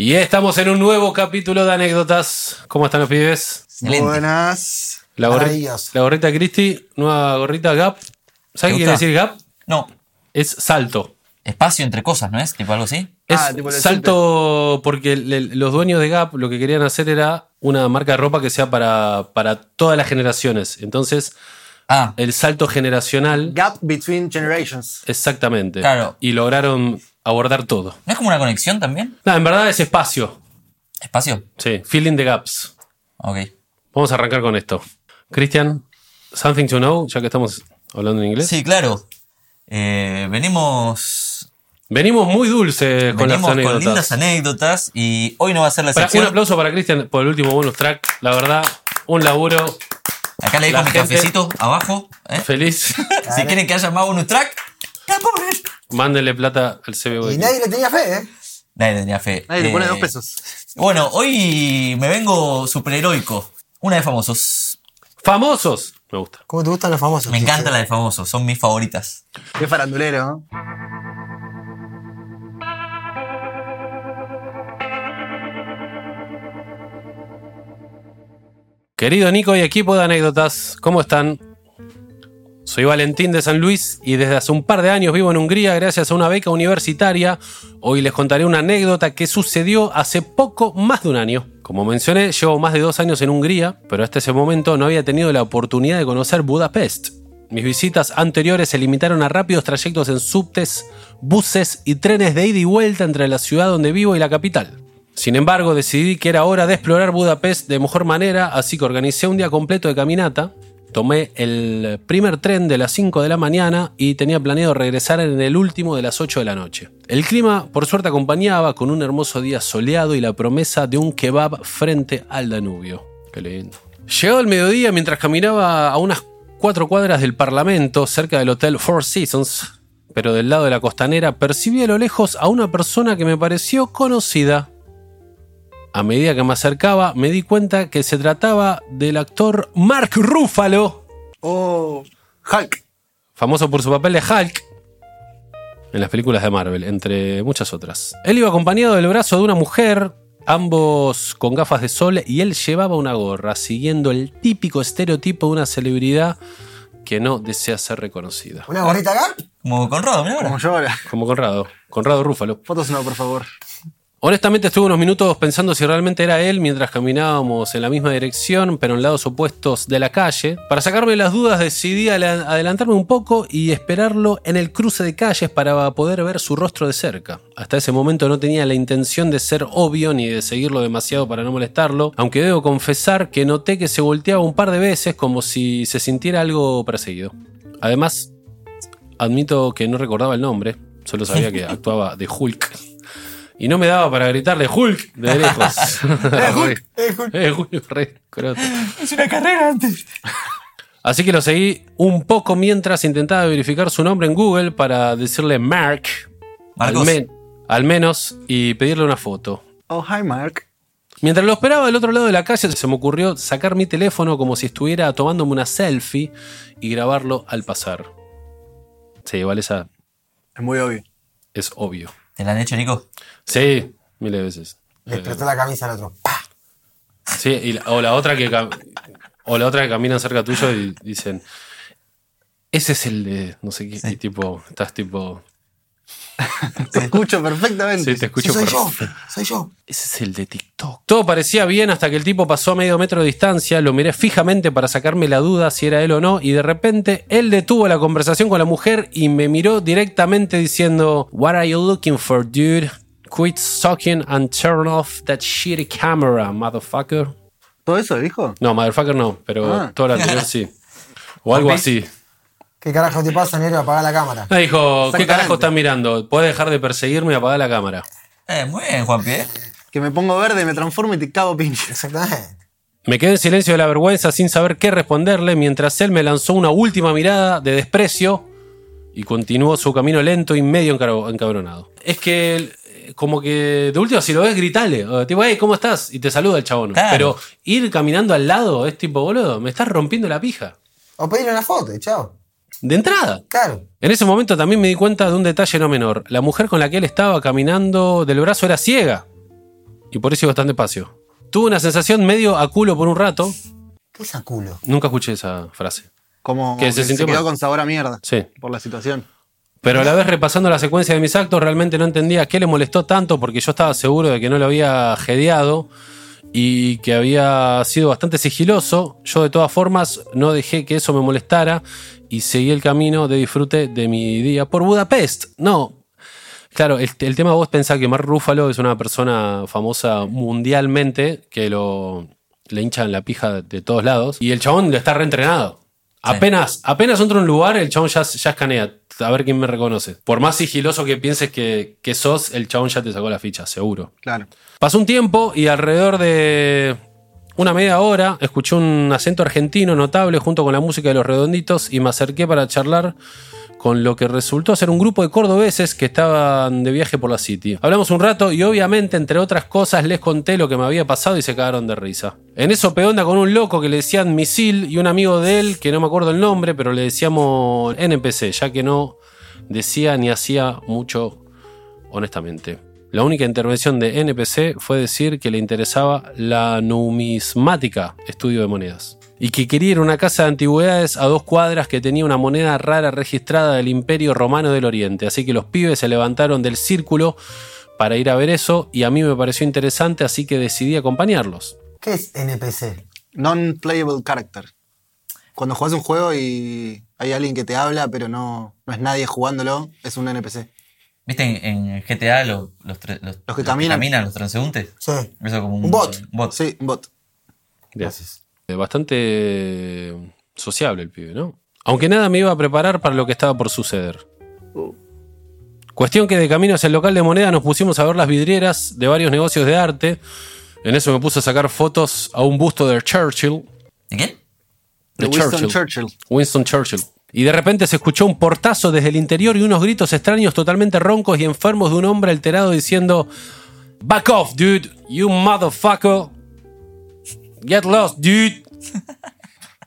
Y estamos en un nuevo capítulo de anécdotas. ¿Cómo están los pibes? Excelente. Buenas. La, gorri- la gorrita Cristi, nueva gorrita Gap. ¿Sabes qué quiere gusta? decir Gap? No, Es salto. espacio entre cosas, ¿no es? Tipo algo así. Es Ah, tipo el salto porque le- los dueños de Gap lo que querían hacer era una marca de ropa que sea para, para todas las generaciones. Entonces, Ah, el salto generacional, Gap between generations. exactamente. Claro. Y lograron abordar todo. ¿no es como una conexión también? No, en verdad es espacio. ¿Espacio? Sí, filling the gaps. Ok. Vamos a arrancar con esto. Cristian, something to know, ya que estamos hablando en inglés. Sí, claro. Eh, venimos. Venimos muy dulces con venimos las anécdotas. con lindas anécdotas y hoy no va a ser la Para- un aplauso para Cristian por el último bonus track. La verdad, un laburo Acá le dejo mi cafecito abajo. ¿eh? feliz. Si quieren que haya más bonus track, ¡ya, pobre! Mándenle plata al CBU. Y nadie le tenía fe, ¿eh? Nadie tenía fe. Nadie le pone Eh, dos pesos. Bueno, hoy me vengo superheroico. Una de famosos. Famosos. Me gusta. ¿Cómo te gustan los famosos? Me chiche? encanta la de famosos, son mis favoritas. Qué farandulero, ¿no? Querido Nico y equipo de anécdotas, ¿cómo están? Soy Valentín de San Luis y desde hace un par de años vivo en Hungría gracias a una beca universitaria. Hoy les contaré una anécdota que sucedió hace poco más de un año. Como mencioné, llevo más de dos años en Hungría, pero hasta ese momento no había tenido la oportunidad de conocer Budapest. Mis visitas anteriores se limitaron a rápidos trayectos en subtes, buses y trenes de ida y vuelta entre la ciudad donde vivo y la capital. Sin embargo, decidí que era hora de explorar Budapest de mejor manera, así que organicé un día completo de caminata. Tomé el primer tren de las 5 de la mañana y tenía planeado regresar en el último de las 8 de la noche. El clima, por suerte, acompañaba con un hermoso día soleado y la promesa de un kebab frente al Danubio. Qué lindo. Llegado el mediodía, mientras caminaba a unas cuatro cuadras del Parlamento, cerca del Hotel Four Seasons, pero del lado de la costanera, percibí a lo lejos a una persona que me pareció conocida. A medida que me acercaba, me di cuenta que se trataba del actor Mark Ruffalo, Oh, Hulk. famoso por su papel de Hulk en las películas de Marvel, entre muchas otras. Él iba acompañado del brazo de una mujer, ambos con gafas de sol, y él llevaba una gorra, siguiendo el típico estereotipo de una celebridad que no desea ser reconocida. ¿Una gorrita Gap? Como Conrado, ahora. Como yo ahora. Como Conrado, Conrado Rúfalo. Fotos no, por favor. Honestamente estuve unos minutos pensando si realmente era él mientras caminábamos en la misma dirección, pero en lados opuestos de la calle. Para sacarme las dudas decidí adelantarme un poco y esperarlo en el cruce de calles para poder ver su rostro de cerca. Hasta ese momento no tenía la intención de ser obvio ni de seguirlo demasiado para no molestarlo, aunque debo confesar que noté que se volteaba un par de veces como si se sintiera algo perseguido. Además, admito que no recordaba el nombre, solo sabía que actuaba de Hulk. Y no me daba para gritarle Hulk de lejos. ¡Eh, Hulk! ¡Eh, Hulk! Eh, Hulk, re croto. Es una carrera antes. Así que lo seguí un poco mientras intentaba verificar su nombre en Google para decirle Mark, al, men- al menos, y pedirle una foto. Oh, hi, Mark. Mientras lo esperaba del otro lado de la calle, se me ocurrió sacar mi teléfono como si estuviera tomándome una selfie y grabarlo al pasar. Sí, igual esa Es muy obvio. es obvio. ¿Te la han hecho, Nico? Sí, miles de veces. Le explotó la camisa al otro. ¡Pah! Sí, y la- o la otra que cam- o la otra que caminan cerca tuyo y dicen ese es el de no sé qué y tipo estás tipo Te escucho perfectamente. Sí, te escucho soy yo. Soy yo. ese es el de TikTok. Todo parecía bien hasta que el tipo pasó a medio metro de distancia, lo miré fijamente para sacarme la duda si era él o no y de repente él detuvo la conversación con la mujer y me miró directamente diciendo What are you looking for, dude? Quit sucking and turn off that shitty camera, motherfucker. ¿Todo eso dijo? No, motherfucker no, pero Ah. todo lo anterior sí. O algo así. ¿Qué carajo te pasa, negro? Apaga la cámara. Me dijo, ¿qué carajo estás mirando? ¿Puedes dejar de perseguirme y apagar la cámara? Eh, muy bien, Juanpi, ¿eh? Que me pongo verde, me transformo y te cago pinche. Exactamente. Me quedé en silencio de la vergüenza sin saber qué responderle mientras él me lanzó una última mirada de desprecio y continuó su camino lento y medio encabronado. Es que, eh, como que de última, si lo ves, gritale. Tipo, hey, ¿cómo estás? Y te saluda el chabón. Claro. Pero ir caminando al lado es tipo, boludo, me estás rompiendo la pija. O pedirle una foto chao. De entrada. Claro. En ese momento también me di cuenta de un detalle no menor. La mujer con la que él estaba caminando del brazo era ciega. Y por eso iba tan despacio. Tuve una sensación medio a culo por un rato. ¿Qué es a culo? Nunca escuché esa frase. Como, ¿Qué, como se que se, sintió quedó con sabor a mierda. Sí. Por la situación. Pero a la vez repasando la secuencia de mis actos, realmente no entendía qué le molestó tanto porque yo estaba seguro de que no lo había jedeado y que había sido bastante sigiloso. Yo de todas formas no dejé que eso me molestara y seguí el camino de disfrute de mi día por Budapest. No. Claro, el, el tema vos pensás que Mark Ruffalo es una persona famosa mundialmente que lo le hinchan la pija de todos lados y el chabón está reentrenado. Apenas, apenas entra a un lugar, el chabón ya, ya escanea. A ver quién me reconoce. Por más sigiloso que pienses que, que sos, el chabón ya te sacó la ficha, seguro. Claro. Pasó un tiempo y alrededor de una media hora escuché un acento argentino notable junto con la música de los redonditos y me acerqué para charlar con lo que resultó ser un grupo de cordobeses que estaban de viaje por la City. Hablamos un rato y obviamente, entre otras cosas, les conté lo que me había pasado y se cagaron de risa. En eso pegué onda con un loco que le decían Misil y un amigo de él, que no me acuerdo el nombre, pero le decíamos NPC, ya que no decía ni hacía mucho honestamente. La única intervención de NPC fue decir que le interesaba la numismática, estudio de monedas. Y que quería ir a una casa de antigüedades a dos cuadras que tenía una moneda rara registrada del Imperio Romano del Oriente. Así que los pibes se levantaron del círculo para ir a ver eso y a mí me pareció interesante, así que decidí acompañarlos. ¿Qué es NPC? Non-playable character. Cuando juegas un juego y hay alguien que te habla, pero no, no es nadie jugándolo, es un NPC. ¿Viste en, en GTA los, los, los, Los que caminan. los transeúntes? Sí. Eso como un, Un bot. bot. Sí, un bot. Gracias. Eh, Bastante sociable el pibe, ¿no? Aunque nada me iba a preparar para lo que estaba por suceder. Cuestión que de camino hacia el local de moneda nos pusimos a ver las vidrieras de varios negocios de arte. En eso me puse a sacar fotos a un busto de Churchill. ¿De quién? De De Winston Churchill. Winston Churchill. Y de repente se escuchó un portazo desde el interior y unos gritos extraños totalmente roncos y enfermos de un hombre alterado diciendo Back off, dude, you motherfucker. Get lost, dude.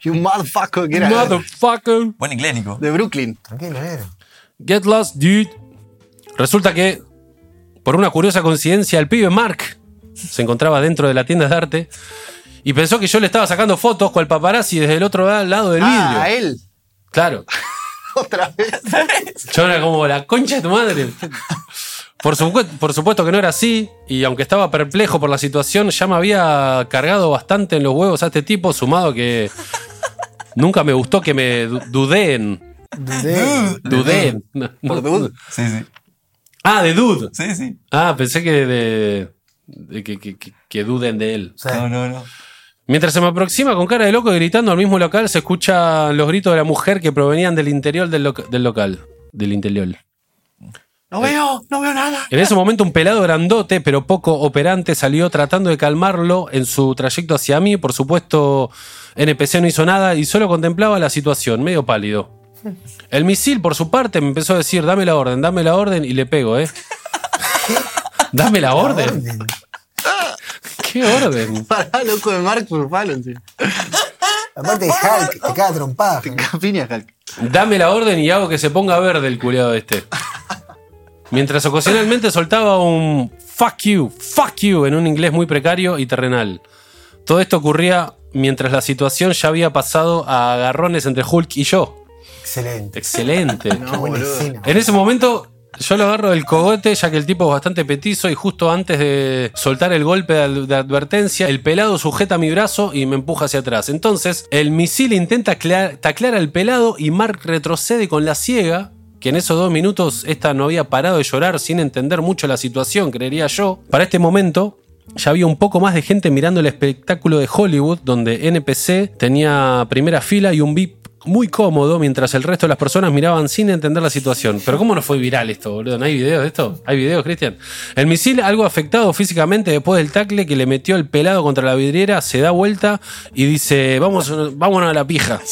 You motherfucker, que era Motherfucker. Buen inglés, Nico. de Brooklyn. Tranquilo, negro. Get lost, dude. Resulta que, por una curiosa coincidencia, el pibe Mark se encontraba dentro de la tienda de arte y pensó que yo le estaba sacando fotos con el paparazzi desde el otro lado del vidrio. Ah, a él. Claro. Otra vez. Yo era como la concha de tu madre. Por, supu- por supuesto que no era así, y aunque estaba perplejo por la situación, ya me había cargado bastante en los huevos a este tipo, sumado que nunca me gustó que me du- dudeen. Dudé. Dudeen. Por dude. Sí, sí. Ah, de dude. Sí, sí. Ah, pensé que de, de que, que- que- que duden de él. Sí. No, no, no. Mientras se me aproxima con cara de loco y gritando al mismo local, se escuchan los gritos de la mujer que provenían del interior del, loca- del local. Del interior. No veo, no veo nada. En ese momento un pelado grandote, pero poco operante, salió tratando de calmarlo en su trayecto hacia mí. Por supuesto, NPC no hizo nada y solo contemplaba la situación, medio pálido. El misil, por su parte, me empezó a decir, dame la orden, dame la orden, y le pego, ¿eh? ¿Dame la orden? ¿Qué orden? Pará, loco de Mark Ruffalo, en serio. Aparte de Hulk, te caga trompada. Te capiña, Hulk. Dame la orden y hago que se ponga verde el culiado este. Mientras ocasionalmente soltaba un fuck you, fuck you en un inglés muy precario y terrenal. Todo esto ocurría mientras la situación ya había pasado a agarrones entre Hulk y yo. Excelente. Excelente. Escena. En ese momento yo lo agarro del cogote ya que el tipo es bastante petizo y justo antes de soltar el golpe de ad- de advertencia, el pelado sujeta mi brazo y me empuja hacia atrás. Entonces el misil intenta clea- taclear al pelado y Mark retrocede con la ciega. Que en esos dos minutos esta no había parado de llorar sin entender mucho la situación, creería yo. Para este momento, ya había un poco más de gente mirando el espectáculo de Hollywood, donde NPC tenía primera fila y un VIP muy cómodo mientras el resto de las personas miraban sin entender la situación. Pero ¿cómo no fue viral esto, boludo? ¿No hay videos de esto? ¿Hay videos, Cristian? El misil, algo afectado físicamente después del tacle que le metió el pelado contra la vidriera, se da vuelta y dice, vamos, vámonos a la pija.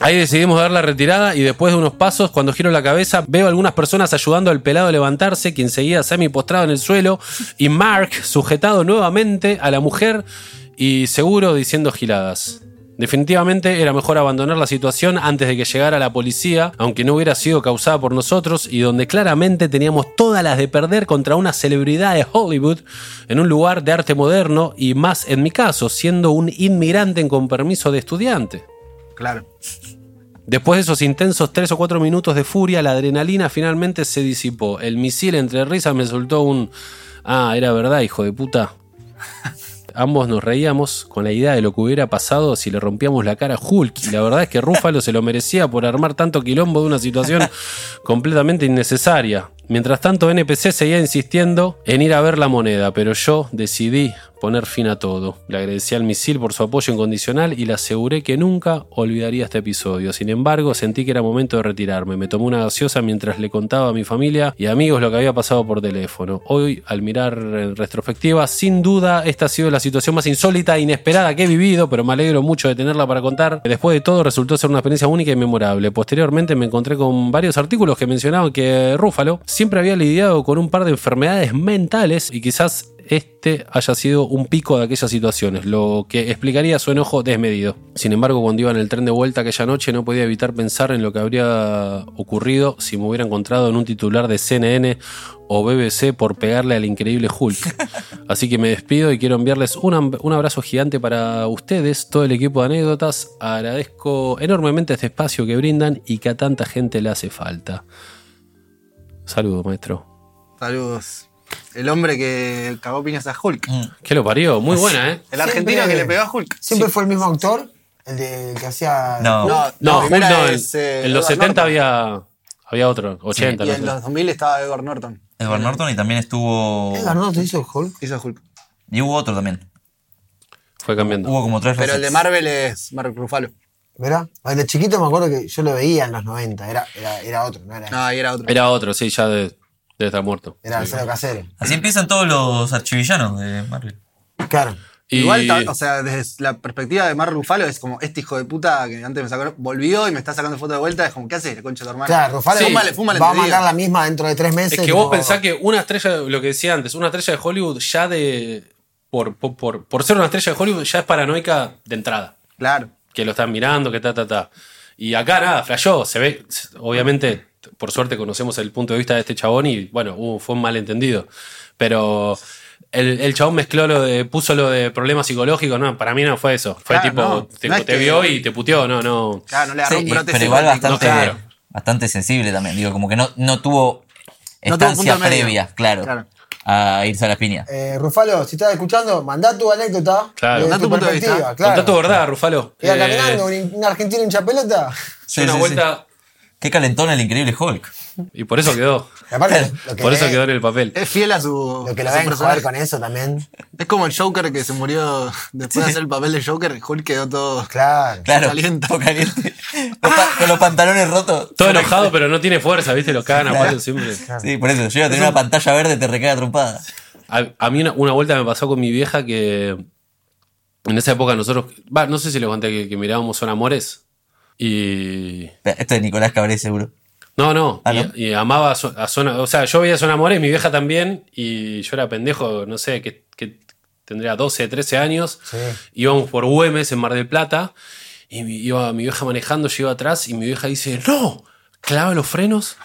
Ahí decidimos dar la retirada y después de unos pasos, cuando giro la cabeza, veo algunas personas ayudando al pelado a levantarse, quien seguía semi postrado en el suelo, y Mark sujetado nuevamente a la mujer y seguro diciendo giladas. Definitivamente era mejor abandonar la situación antes de que llegara la policía, aunque no hubiera sido causada por nosotros y donde claramente teníamos todas las de perder contra una celebridad de Hollywood en un lugar de arte moderno y más en mi caso, siendo un inmigrante con permiso de estudiante. Claro. Después de esos intensos 3 o 4 minutos de furia, la adrenalina finalmente se disipó. El misil entre risas me soltó un... Ah, era verdad, hijo de puta. Ambos nos reíamos con la idea de lo que hubiera pasado si le rompíamos la cara a Hulk. Y la verdad es que Rúfalo se lo merecía por armar tanto quilombo de una situación completamente innecesaria. Mientras tanto, NPC seguía insistiendo en ir a ver la moneda, pero yo decidí poner fin a todo. Le agradecí al misil por su apoyo incondicional y le aseguré que nunca olvidaría este episodio. Sin embargo, sentí que era momento de retirarme. Me tomé una gaseosa mientras le contaba a mi familia y amigos lo que había pasado por teléfono. Hoy, al mirar en retrospectiva, sin duda esta ha sido la situación más insólita e inesperada que he vivido, pero me alegro mucho de tenerla para contar. Después de todo, resultó ser una experiencia única y memorable. Posteriormente me encontré con varios artículos que mencionaban que Rúfalo siempre había lidiado con un par de enfermedades mentales y quizás este haya sido un pico de aquellas situaciones, lo que explicaría su enojo desmedido. Sin embargo, cuando iba en el tren de vuelta aquella noche no podía evitar pensar en lo que habría ocurrido si me hubiera encontrado en un titular de CNN o BBC por pegarle al increíble Hulk. Así que me despido y quiero enviarles un, un abrazo gigante para ustedes, todo el equipo de anécdotas. Agradezco enormemente este espacio que brindan y que a tanta gente le hace falta. Saludos, maestro. Saludos. El hombre que cagó piñas a Hulk. Mm. ¿Qué lo parió? Muy buena, ¿eh? El argentino que le pegó a Hulk. ¿Siempre fue el mismo actor? El, de, el que hacía. No. No, No, Hulk no, en, es, eh, en los Edward 70 Norton. había, había otro, 80, Y no en sé. los 2000 estaba Edward Norton. Edward Norton y también estuvo. ¿Edgar Norton hizo Hulk? Hizo Hulk. Y hubo otro también. Fue cambiando. Hubo como tres Pero el de. Marvel es Mark Ruffalo. ¿Verdad? Ver, De chiquito me acuerdo que yo lo veía en los 90. Era, era, era otro, no era. No, ahí era otro. Era otro, sí, ya de- debe estar muerto. Era cero casero. Así empiezan todos los archivillanos de Marvel. Claro. Y- Igual, o sea, desde la perspectiva de Mark Ruffalo es como este hijo de puta que antes me sacó, volvió y me está sacando fotos de vuelta. Es como, ¿qué haces, concha de tu hermana? Claro, Rufalo Sí. Fúmale, fúmale, va a te digo. mandar la misma dentro de tres meses. es que tipo, vos pensás que una estrella, lo que decía antes, una estrella de Hollywood ya de. Por, por, por, por ser una estrella de Hollywood ya es paranoica de entrada. Claro. Que lo están mirando, que ta, ta, ta. Y acá nada, flashó, se ve. Obviamente, por suerte conocemos el punto de vista de este chabón y bueno, fue un malentendido. Pero. El, el chabón mezcló lo de, puso lo de problemas psicológicos, no, para mí no fue eso. Fue Claro, tipo, no, te, no es te que- vio y te puteó, no, no. Claro, no le agarró Sí, un pero igual bastante, No, claro. bastante sensible también. Digo, como que no, no tuvo No tuvo estancia medio. previa, claro, Claro. a irse a las piñas. Eh, Rufalo, si estás escuchando, mandá tu anécdota. Claro. desde Mandá tu punto de perspectiva, vista. Claro. Contá tu verdad, Rufalo. Iba Eh, caminando, un, un argentino hincha pelota. Sí, una sí, vuelta Qué calentón el increíble Hulk. y por eso quedó. Y aparte, lo que Por eso quedó en el papel. Es fiel a su. Lo que lo a su ven jugar con eso también. Es como el Joker que se murió después de hacer el papel de Joker. Hulk quedó todo. Claro. Claro, Calienta. todo caliente. Los con los pantalones rotos. Todo enojado, pero no tiene fuerza, ¿viste? Lo cagan a Claro. palos siempre. Sí, por eso. Yo iba a tener una pantalla verde, te recae a trompada. A, a mí una, una vuelta me pasó con mi vieja que en esa época nosotros, no sé si les conté que, que mirábamos Son Amores y... Esto es Nicolás Cabré, seguro. No, no, Ah, y, ¿no? y amaba a, Zona, o sea, yo veía Son Amores, mi vieja también, y yo era pendejo, no sé, que, que tendría 12, 13 años, Sí. íbamos por Güemes en Mar del Plata, y mi, iba mi vieja manejando, yo iba atrás, y mi vieja dice, no, clava los frenos,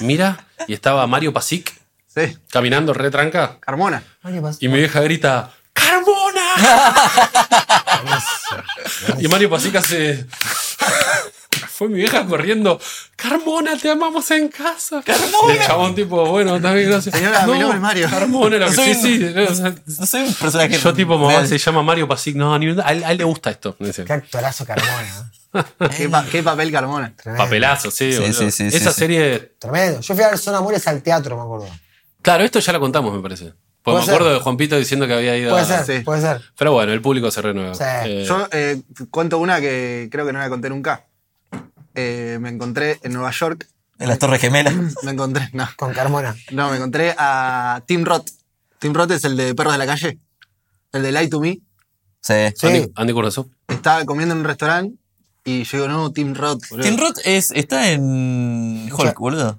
mira, y estaba Mario Pasic Sí. caminando retranca, Carmona. Mario y mi vieja grita, ¡Carmona! y Mario Pasic hace... Fue mi vieja corriendo. Carmona, te amamos en casa. Carmona. el chabón, tipo, bueno, bien, gracias. Señora, mi nombre es Mario. Carmona, lo que Soy sí, un- sí. o sea, No soy un personaje. yo, tipo, mamá, real. se llama Mario Pasic. No, ni, a, él, a él le gusta esto. dice. Qué actorazo Carmona. ¿Qué, pa- qué papel Carmona. Tremendo. Papelazo, sí. Sí, sí, sí, Esa serie. Tremendo. Yo fui a ver Son Amores al teatro, me acuerdo. Claro, esto ya lo contamos, me parece. Pues me ser. acuerdo de Juan Pito diciendo que había ido Puede a- ser, sí. puede ser. Pero bueno, el público se renueva. Sí. Eh, Yo eh, cuento una que creo que no la conté nunca. Eh, me encontré en Nueva York. En las Torres Gemelas. Me encontré, no, Con Carmona. no, me encontré a Tim Roth. Tim Roth es el de Perros de la Calle. El de Lie to Me. Sí. Sí. Andy, Andy. Estaba comiendo en un restaurante y yo digo, no, Tim Roth. boludo. Tim Roth es, está en Hulk, boludo.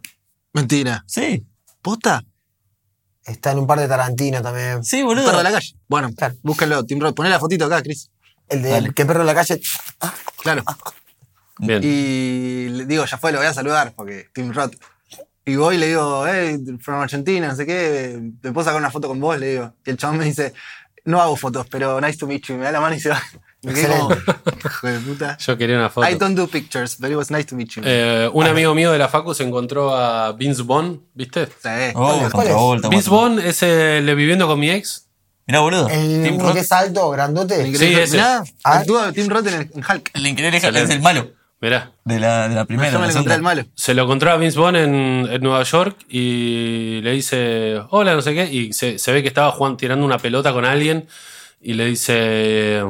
Mentira. Sí. ¿Posta? Está en un par de Tarantino también. Sí, Perro boludo. de la calle. Bueno, Claro. búsquenlo, Tim Roth. Poné la fotito acá, Chris. El de que perro en la calle. Claro. Bien. Y le digo, ya fue, lo voy a saludar, porque Tim Roth. Y voy y le digo, hey, from Argentina, no sé qué, ¿te puedo sacar una foto con vos? Le digo. Y el chabón me dice, no hago fotos, pero nice to meet you. Y me da la mano y se va. Me quedé como, hijo de puta. Yo quería una foto. I don't do pictures, but it was nice to meet you. Eh, un amigo mío de la Facu se encontró a Vince Vaughn, ¿viste? Sí. Oh. Vince Vaughn es el de Viviendo con mi ex. Mirá, boludo. El Tim que es alto, grandote. Sí, ese. Mirá, Ah. actúa Tim Roth en, el- en Hulk. El increíble Hulk es el malo. Mirá. De la, de la primera. Yo me la el malo. Se lo encontró a Vince Vaughn en, en Nueva York y le dice, hola, no sé qué, y se, se ve que estaba jugando, tirando una pelota con alguien y le dice,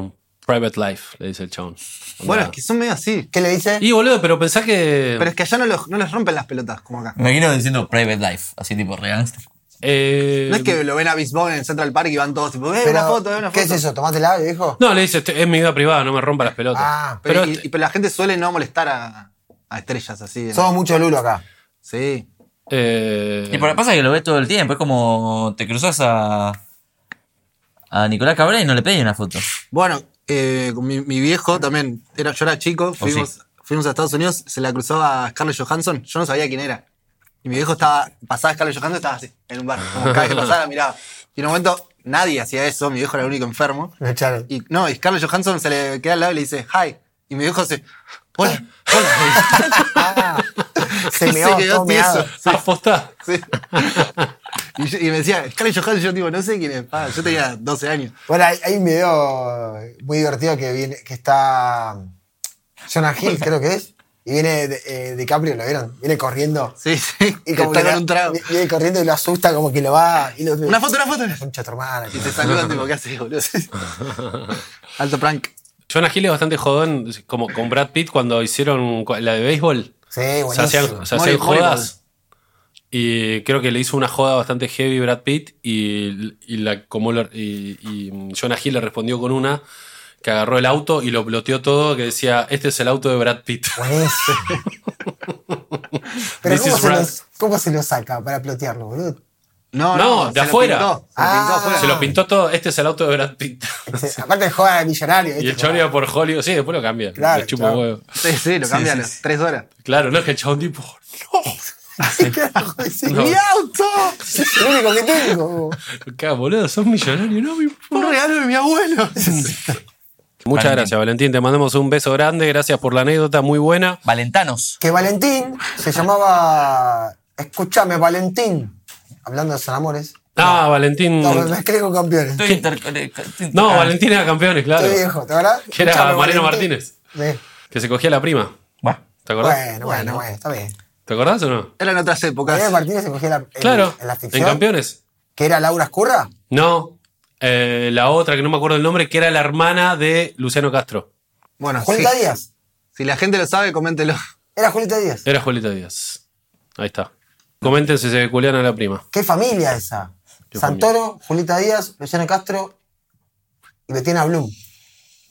Private Life, le dice el chabón. Bueno, es que son medio así. ¿Qué le dice? Y boludo, pero pensá que... Pero es que allá no, los- no les rompen las pelotas, como acá. Me imagino diciendo Private Life, así tipo re gangster. Eh, No es que lo ven a Vaughn en Central Park y van todos tipo, eh, una foto, eh, una foto. ¿Qué es eso? ¿Tomátela, viejo? No, le dice, "Este- es mi vida privada, no me rompa las pelotas. Ah, Pero, pero y- y- pero la gente suele no molestar a, a estrellas así. ¿no? Somos mucho lulo acá. Sí. eh, Y por pasa que lo ves todo el tiempo. Es como te cruzas a. a Nicolás Cabrera y no le pedí una foto. Bueno, eh, con mi, mi viejo también, era, yo era chico, fuimos, sí. fuimos a Estados Unidos, se la cruzó a Scarlett Johansson, yo no sabía quién era. Y mi viejo estaba, pasaba Scarlett Johansson, estaba así, en un bar. Como cada vez que pasaba, miraba. Y en un momento nadie hacía eso, mi viejo era el único enfermo. Me echaron. Y no, y Scarlett Johansson se le queda al lado y le dice, hi. Y mi viejo se, hola, hola. Ah, se Y meó, quedó todo meado. tieso. Sí, Apostá. sí. Y, yo- y me decía, Scarlett Johansson, yo digo, no sé quién es. Ah, yo tenía 12 años. Bueno, hay, hay un video muy divertido que viene, que está Jonah Hill, creo que es. Y viene de, eh, DiCaprio, ¿lo vieron? Viene corriendo. Sí, sí. Y como está que con la- un trago. Viene corriendo y lo asusta, como que lo va. Y lo, Una foto, una foto. Concha tu hermana. Y se saludan, tipo, ¿qué haces, boludo? Alto prank. Jonah Hill es bastante jodón, como con Brad Pitt cuando hicieron la de béisbol. Sí, Se buenísimo. hacían, se hacían Mori- jodas. Y creo que le hizo una joda bastante heavy Brad Pitt. Y, y la, como lo- y, y Jonah Hill le respondió con una que agarró el auto y lo bloteó todo, que decía, este es el auto de Brad Pitt. Buenísimo. Pero This ¿cómo is se, Brad. los- ¿cómo se lo saca para plotearlo, boludo? No, No, de se lo afuera. pintó, se lo Ah. pintó afuera. Se lo pintó todo, este es el auto de Brad Pitt. Sí, aparte juega de millonario. y el chabón iba por Hollywood, sí, después lo cambia. Claro, le chupa claro. huevo. Sí, sí, lo cambian sí, sí. tres horas. Claro, no es que el chabón tipo, ¿Qué carajo es No. ¡Mi auto! Es el único que tengo. acá, boludo, sos millonario, no me importa. Un regalo de mi abuelo. Muchas Valentín. gracias, Valentín. Te mandamos un beso grande. Gracias por la anécdota, muy buena. Valentanos. Que Valentín se llamaba. Escúchame, Valentín. Hablando de San Amores. Ah, Valentín. No, me mezclé con campeones. Estoy inter- eh, No, ah, Valentín era campeones, claro. Estoy viejo, ¿te verdad? Que era Mariano Martínez. Sí. Que se cogía la prima. Buah. ¿Te acordás? Bueno, bueno, bueno, está bien. ¿Te acordás o no? Eran otras épocas. Mariano Martínez se cogía la, en, Claro, en la en campeones. Que era Laura Escurra. No, eh, la otra que no me acuerdo el nombre, que era la hermana de Luciano Castro. Bueno, sí. Julieta Díaz. Si la gente lo sabe, coméntelo. Era Julieta Díaz. Era Julieta Díaz. Ahí está. Comenten si se culian a la prima. ¿Qué familia esa? Qué Santoro, Julieta Díaz, Luciano Castro y Betina Blum.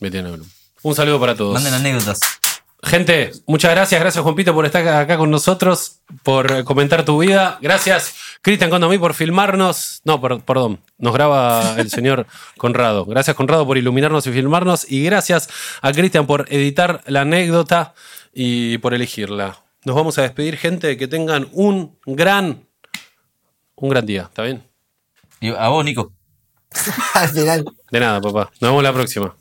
Me tiene Blum. Un saludo para todos. Manden anécdotas. Gente, muchas gracias. Gracias, Juanpito, por estar acá con nosotros, por comentar tu vida. Gracias, Cristian Condomí, por filmarnos. No, per- perdón, nos graba el señor Conrado. Gracias, Conrado, por iluminarnos y filmarnos. Y gracias a Cristian por editar la anécdota y por elegirla. Nos vamos a despedir, gente. Que tengan un gran, un gran día. ¿Está bien? Y a vos, Nico. Al final. De nada, papá. Nos vemos la próxima.